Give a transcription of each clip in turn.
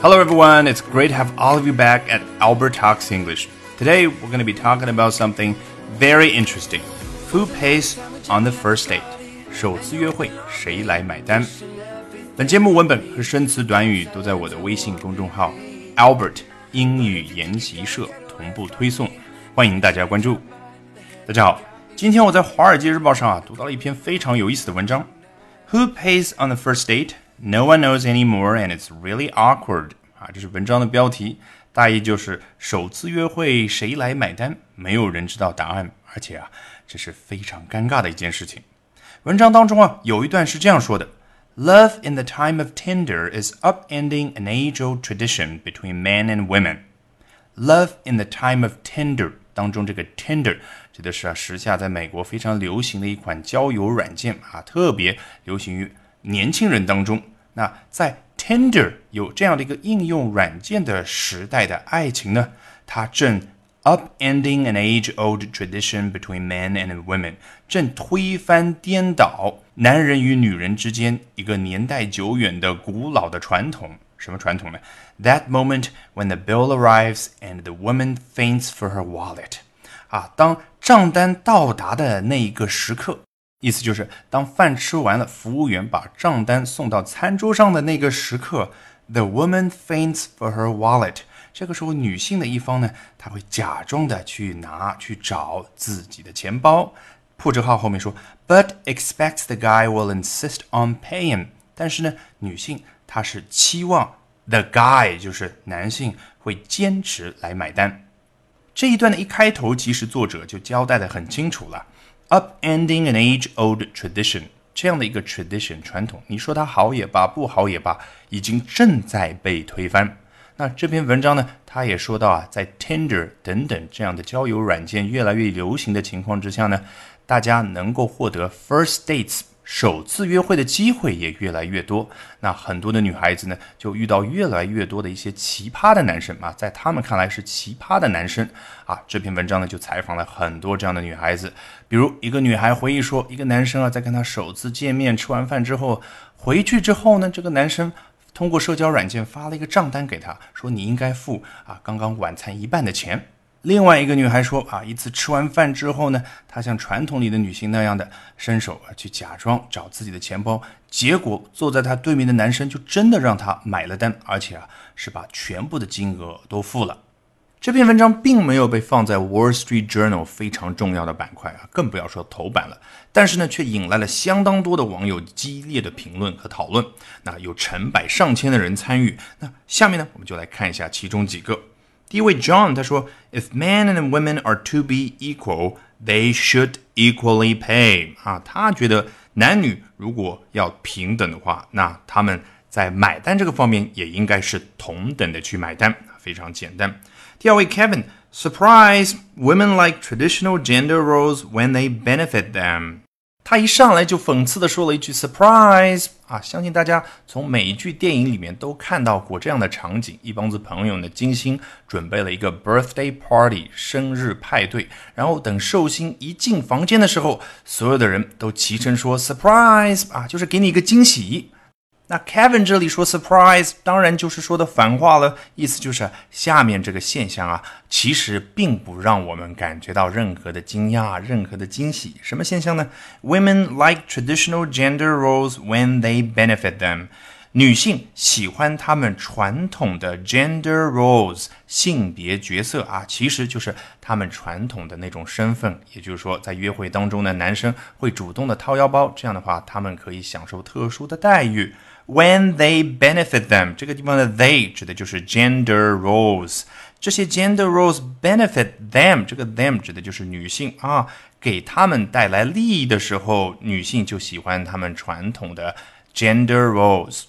Hello, everyone. It's great to have all of you back at Albert Talks English. Today, we're going to be talking about something very interesting. Who pays on the first date? 首次约会谁来买单？本节目文本和生词短语都在我的微信公众号 Albert 英语研习社同步推送，欢迎大家关注。大家好，今天我在《华尔街日报》上啊读到了一篇非常有意思的文章。Who pays on the first date? No one knows anymore, and it's really awkward. 啊，这是文章的标题，大意就是首次约会谁来买单？没有人知道答案，而且啊，这是非常尴尬的一件事情。文章当中啊，有一段是这样说的：“Love in the time of Tinder is upending an age-old tradition between men and women.” Love in the time of Tinder 当中，这个 Tinder 指的是啊，时下在美国非常流行的一款交友软件啊，特别流行于年轻人当中。那在 Tinder 有这样的一个应用软件的时代的爱情呢，它正 upending an age-old tradition between men and women，正推翻颠倒男人与女人之间一个年代久远的古老的传统。什么传统呢？That moment when the bill arrives and the woman faints for her wallet，啊，当账单到达的那一个时刻。意思就是，当饭吃完了，服务员把账单送到餐桌上的那个时刻，the woman faints for her wallet。这个时候，女性的一方呢，她会假装的去拿、去找自己的钱包。破折号后面说，but expects the guy will insist on paying。但是呢，女性她是期望 the guy 就是男性会坚持来买单。这一段的一开头，其实作者就交代的很清楚了。Upending an age-old tradition，这样的一个 tradition 传统，你说它好也罢，不好也罢，已经正在被推翻。那这篇文章呢，他也说到啊，在 Tinder 等等这样的交友软件越来越流行的情况之下呢，大家能够获得 first dates。首次约会的机会也越来越多，那很多的女孩子呢，就遇到越来越多的一些奇葩的男生啊，在他们看来是奇葩的男生啊。这篇文章呢，就采访了很多这样的女孩子，比如一个女孩回忆说，一个男生啊，在跟她首次见面吃完饭之后，回去之后呢，这个男生通过社交软件发了一个账单给她，说你应该付啊刚刚晚餐一半的钱。另外一个女孩说：“啊，一次吃完饭之后呢，她像传统里的女性那样的伸手啊，去假装找自己的钱包，结果坐在她对面的男生就真的让她买了单，而且啊，是把全部的金额都付了。”这篇文章并没有被放在《Wall Street Journal》非常重要的板块啊，更不要说头版了。但是呢，却引来了相当多的网友激烈的评论和讨论。那有成百上千的人参与。那下面呢，我们就来看一下其中几个。第一位 John 他说，If men and women are to be equal, they should equally pay。啊，他觉得男女如果要平等的话，那他们在买单这个方面也应该是同等的去买单，非常简单。第二位 Kevin，Surprise, women like traditional gender roles when they benefit them。 他一上来就讽刺的说了一句 “surprise” 啊！相信大家从每一句、电影里面都看到过这样的场景：一帮子朋友呢精心准备了一个 birthday party 生日派对，然后等寿星一进房间的时候，所有的人都齐声说 “surprise” 啊，就是给你一个惊喜。那 Kevin 这里说 surprise，当然就是说的反话了，意思就是下面这个现象啊，其实并不让我们感觉到任何的惊讶、任何的惊喜。什么现象呢？Women like traditional gender roles when they benefit them。 女性喜欢她们传统的 gender roles 性别角色啊，其实就是她们传统的那种身份。也就是说，在约会当中呢，男生会主动的掏腰包，这样的话，他们可以享受特殊的待遇。When they benefit them，这个地方的 they 指的就是 gender roles。这些 gender roles benefit them，这个 them 指的就是女性啊，给他们带来利益的时候，女性就喜欢他们传统的 gender roles。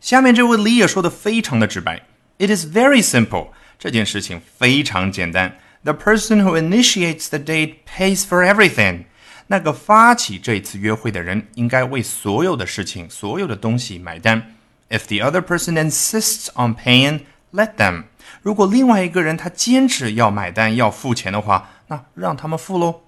下面这位 Leah 说的非常的直白，It is very simple，这件事情非常简单。The person who initiates the date pays for everything。那个发起这一次约会的人应该为所有的事情、所有的东西买单。If the other person insists on paying, let them。如果另外一个人他坚持要买单、要付钱的话，那让他们付喽。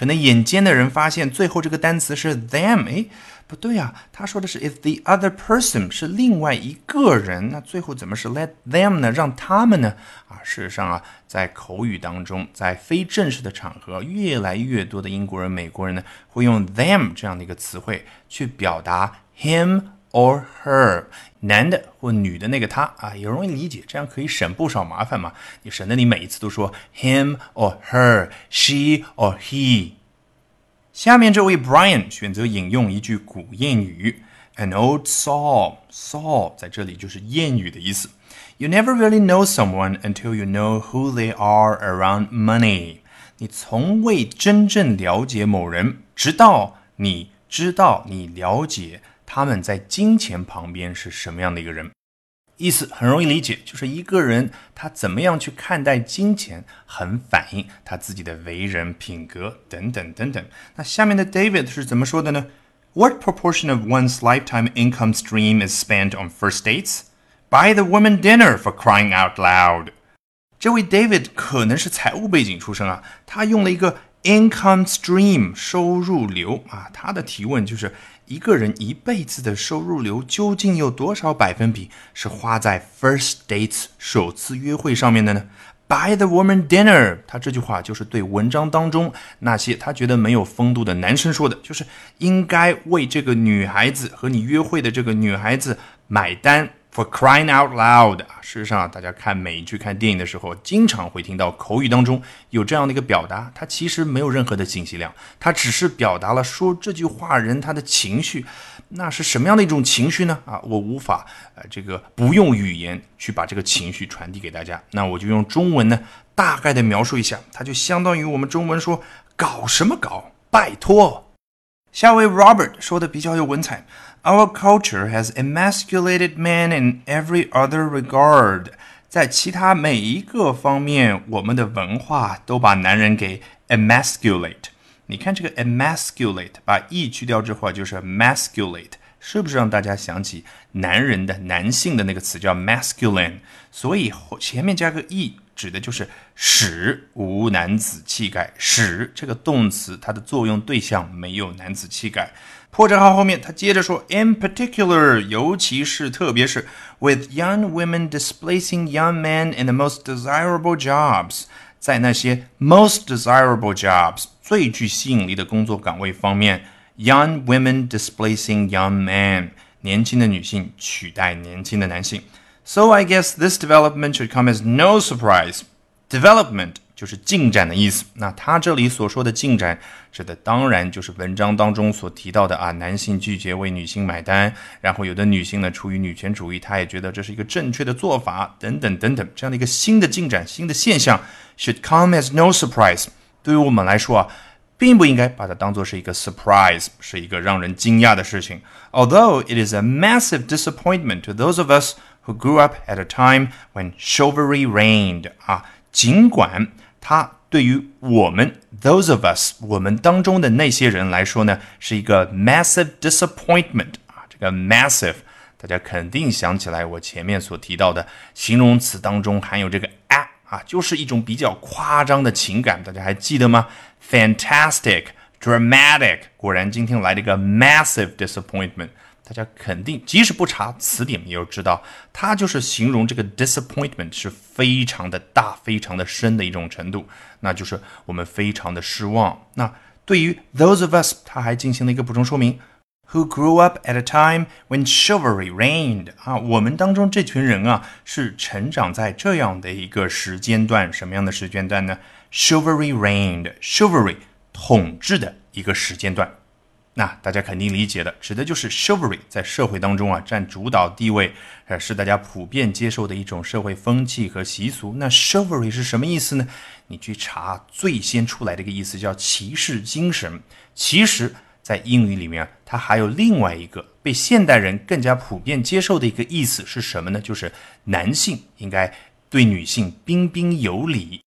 可能眼尖的人发现最后这个单词是 them，哎，不对啊，他说的是 if the other person 是另外一个人，那最后怎么是 let them 呢？让他们呢？啊，事实上啊，在口语当中，在非正式的场合，越来越多的英国人、美国人呢，会用 them 这样的一个词汇去表达 him or her，男的或女的那个他啊，也容易理解，这样可以省不少麻烦嘛。你省得你每一次都说 him or her，she or he。下面这位 Brian 选择引用一句古谚语，an old saw，saw 在这里就是谚语的意思。You never really know someone until you know who they are around money。你从未真正了解某人，直到你知道你了解 他们在金钱旁边是什么样的一个人。意思很容易理解，就是一个人他怎么样去看待金钱，很反映他自己的为人、品格等等等等。那下面的 David 是怎么说的呢？What proportion of one's lifetime income stream is spent on first dates? by the woman dinner for crying out loud. 这位 David 可能是财务背景出身啊，他用了一个 income stream 收入流啊，他的提问就是。一个人一辈子的收入流究竟有多少百分比是花在 first dates 首次约会上面的呢？Buy the woman dinner，他这句话就是对文章当中那些他觉得没有风度的男生说的，就是应该为这个女孩子和你约会的这个女孩子买单。For crying out loud！事实上，大家看美剧、看电影的时候，经常会听到口语当中有这样的一个表达，它其实没有任何的信息量，它只是表达了说这句话人他的情绪。那是什么样的一种情绪呢？啊，我无法呃，这个不用语言去把这个情绪传递给大家，那我就用中文呢，大概的描述一下，它就相当于我们中文说搞什么搞，拜托。下位 Robert 说的比较有文采。Our culture has emasculated men in every other regard。在其他每一个方面，我们的文化都把男人给 emasculate。你看这个 emasculate，把 e 去掉之后就是 masculate，是不是让大家想起男人的、男性的那个词叫 masculine？所以前面加个 e。指的就是使无男子气概，使这个动词它的作用对象没有男子气概。破折号后面他接着说，in particular，尤其是特别是 with young women displacing young men in the most desirable jobs，在那些 most desirable jobs 最具吸引力的工作岗位方面，young women displacing young men，年轻的女性取代年轻的男性。So I guess this development should come as no surprise. Development 就是进展的意思。那他这里所说的进展，指的当然就是文章当中所提到的啊，男性拒绝为女性买单，然后有的女性呢出于女权主义，她也觉得这是一个正确的做法，等等等等，这样的一个新的进展、新的现象，should come as no surprise。对于我们来说啊，并不应该把它当做是一个 surprise，是一个让人惊讶的事情。Although it is a massive disappointment to those of us who grew up at a time when chivalry reigned 啊，尽管它对于我们 those of us 我们当中的那些人来说呢，是一个 massive disappointment 啊，这个 massive 大家肯定想起来我前面所提到的形容词当中含有这个 a 啊，就是一种比较夸张的情感，大家还记得吗？Fantastic, dramatic，果然今天来了一个 massive disappointment。大家肯定，即使不查词典，也要知道，它就是形容这个 disappointment 是非常的大、非常的深的一种程度，那就是我们非常的失望。那对于 those of us，他还进行了一个补充说明，who grew up at a time when chivalry reigned 啊，我们当中这群人啊，是成长在这样的一个时间段，什么样的时间段呢？chivalry reigned，chivalry 统治的一个时间段。那大家肯定理解的，指的就是 chivalry 在社会当中啊占主导地位，呃是大家普遍接受的一种社会风气和习俗。那 chivalry 是什么意思呢？你去查最先出来的一个意思叫骑士精神。其实，在英语里面，它还有另外一个被现代人更加普遍接受的一个意思是什么呢？就是男性应该对女性彬彬有礼。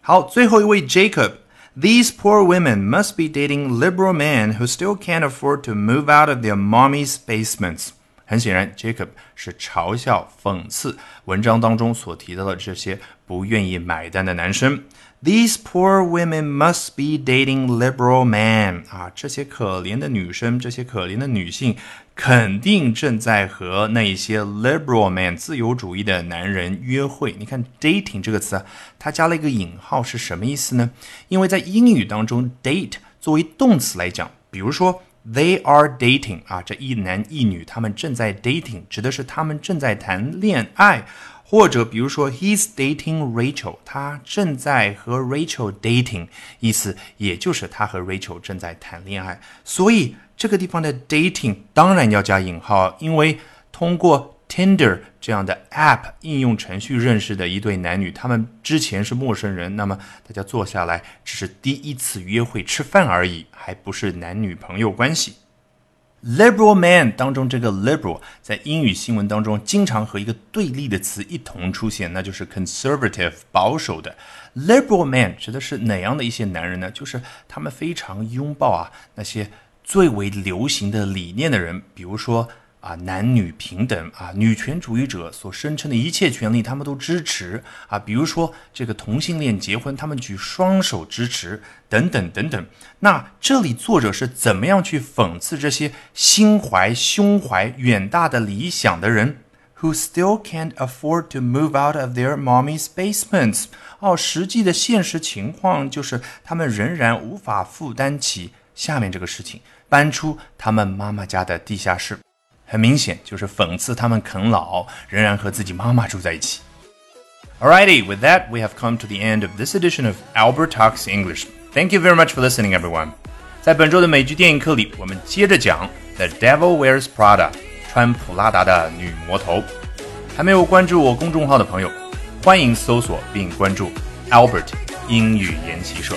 好，最后一位 Jacob。These poor women must be dating liberal men who still can't afford to move out of their mommy's basements. 很显然，Jacob 是嘲笑、讽刺文章当中所提到的这些不愿意买单的男生。These poor women must be dating liberal men 啊，这些可怜的女生，这些可怜的女性， 肯定正在和那些 liberal men 自由主义的男人约会。你看 dating 这个词，它加了一个引号，是什么意思呢？因为在英语当中，date 作为动词来讲，比如说。They are dating 啊，这一男一女他们正在 dating，指的是他们正在谈恋爱，或者比如说 He's dating Rachel，他正在和 Rachel dating，意思也就是他和 Rachel 正在谈恋爱。所以这个地方的 dating 当然要加引号，因为通过。Tinder 这样的 App 应用程序认识的一对男女，他们之前是陌生人，那么大家坐下来只是第一次约会吃饭而已，还不是男女朋友关系。Liberal man 当中这个 liberal 在英语新闻当中经常和一个对立的词一同出现，那就是 conservative 保守的。Liberal man 指的是哪样的一些男人呢？就是他们非常拥抱啊那些最为流行的理念的人，比如说。啊，男女平等啊，女权主义者所声称的一切权利，他们都支持啊。比如说这个同性恋结婚，他们举双手支持，等等等等。那这里作者是怎么样去讽刺这些心怀胸怀远大的理想的人，who still can't afford to move out of their mommy's basements？哦，实际的现实情况就是他们仍然无法负担起下面这个事情，搬出他们妈妈家的地下室。很明显就是讽刺他们啃老，仍然和自己妈妈住在一起。Alrighty, with that, we have come to the end of this edition of Albert Talks English. Thank you very much for listening, everyone. 在本周的美剧电影课里，我们接着讲《The Devil Wears Prada》穿普拉达的女魔头。还没有关注我公众号的朋友，欢迎搜索并关注 Albert 英语研习社。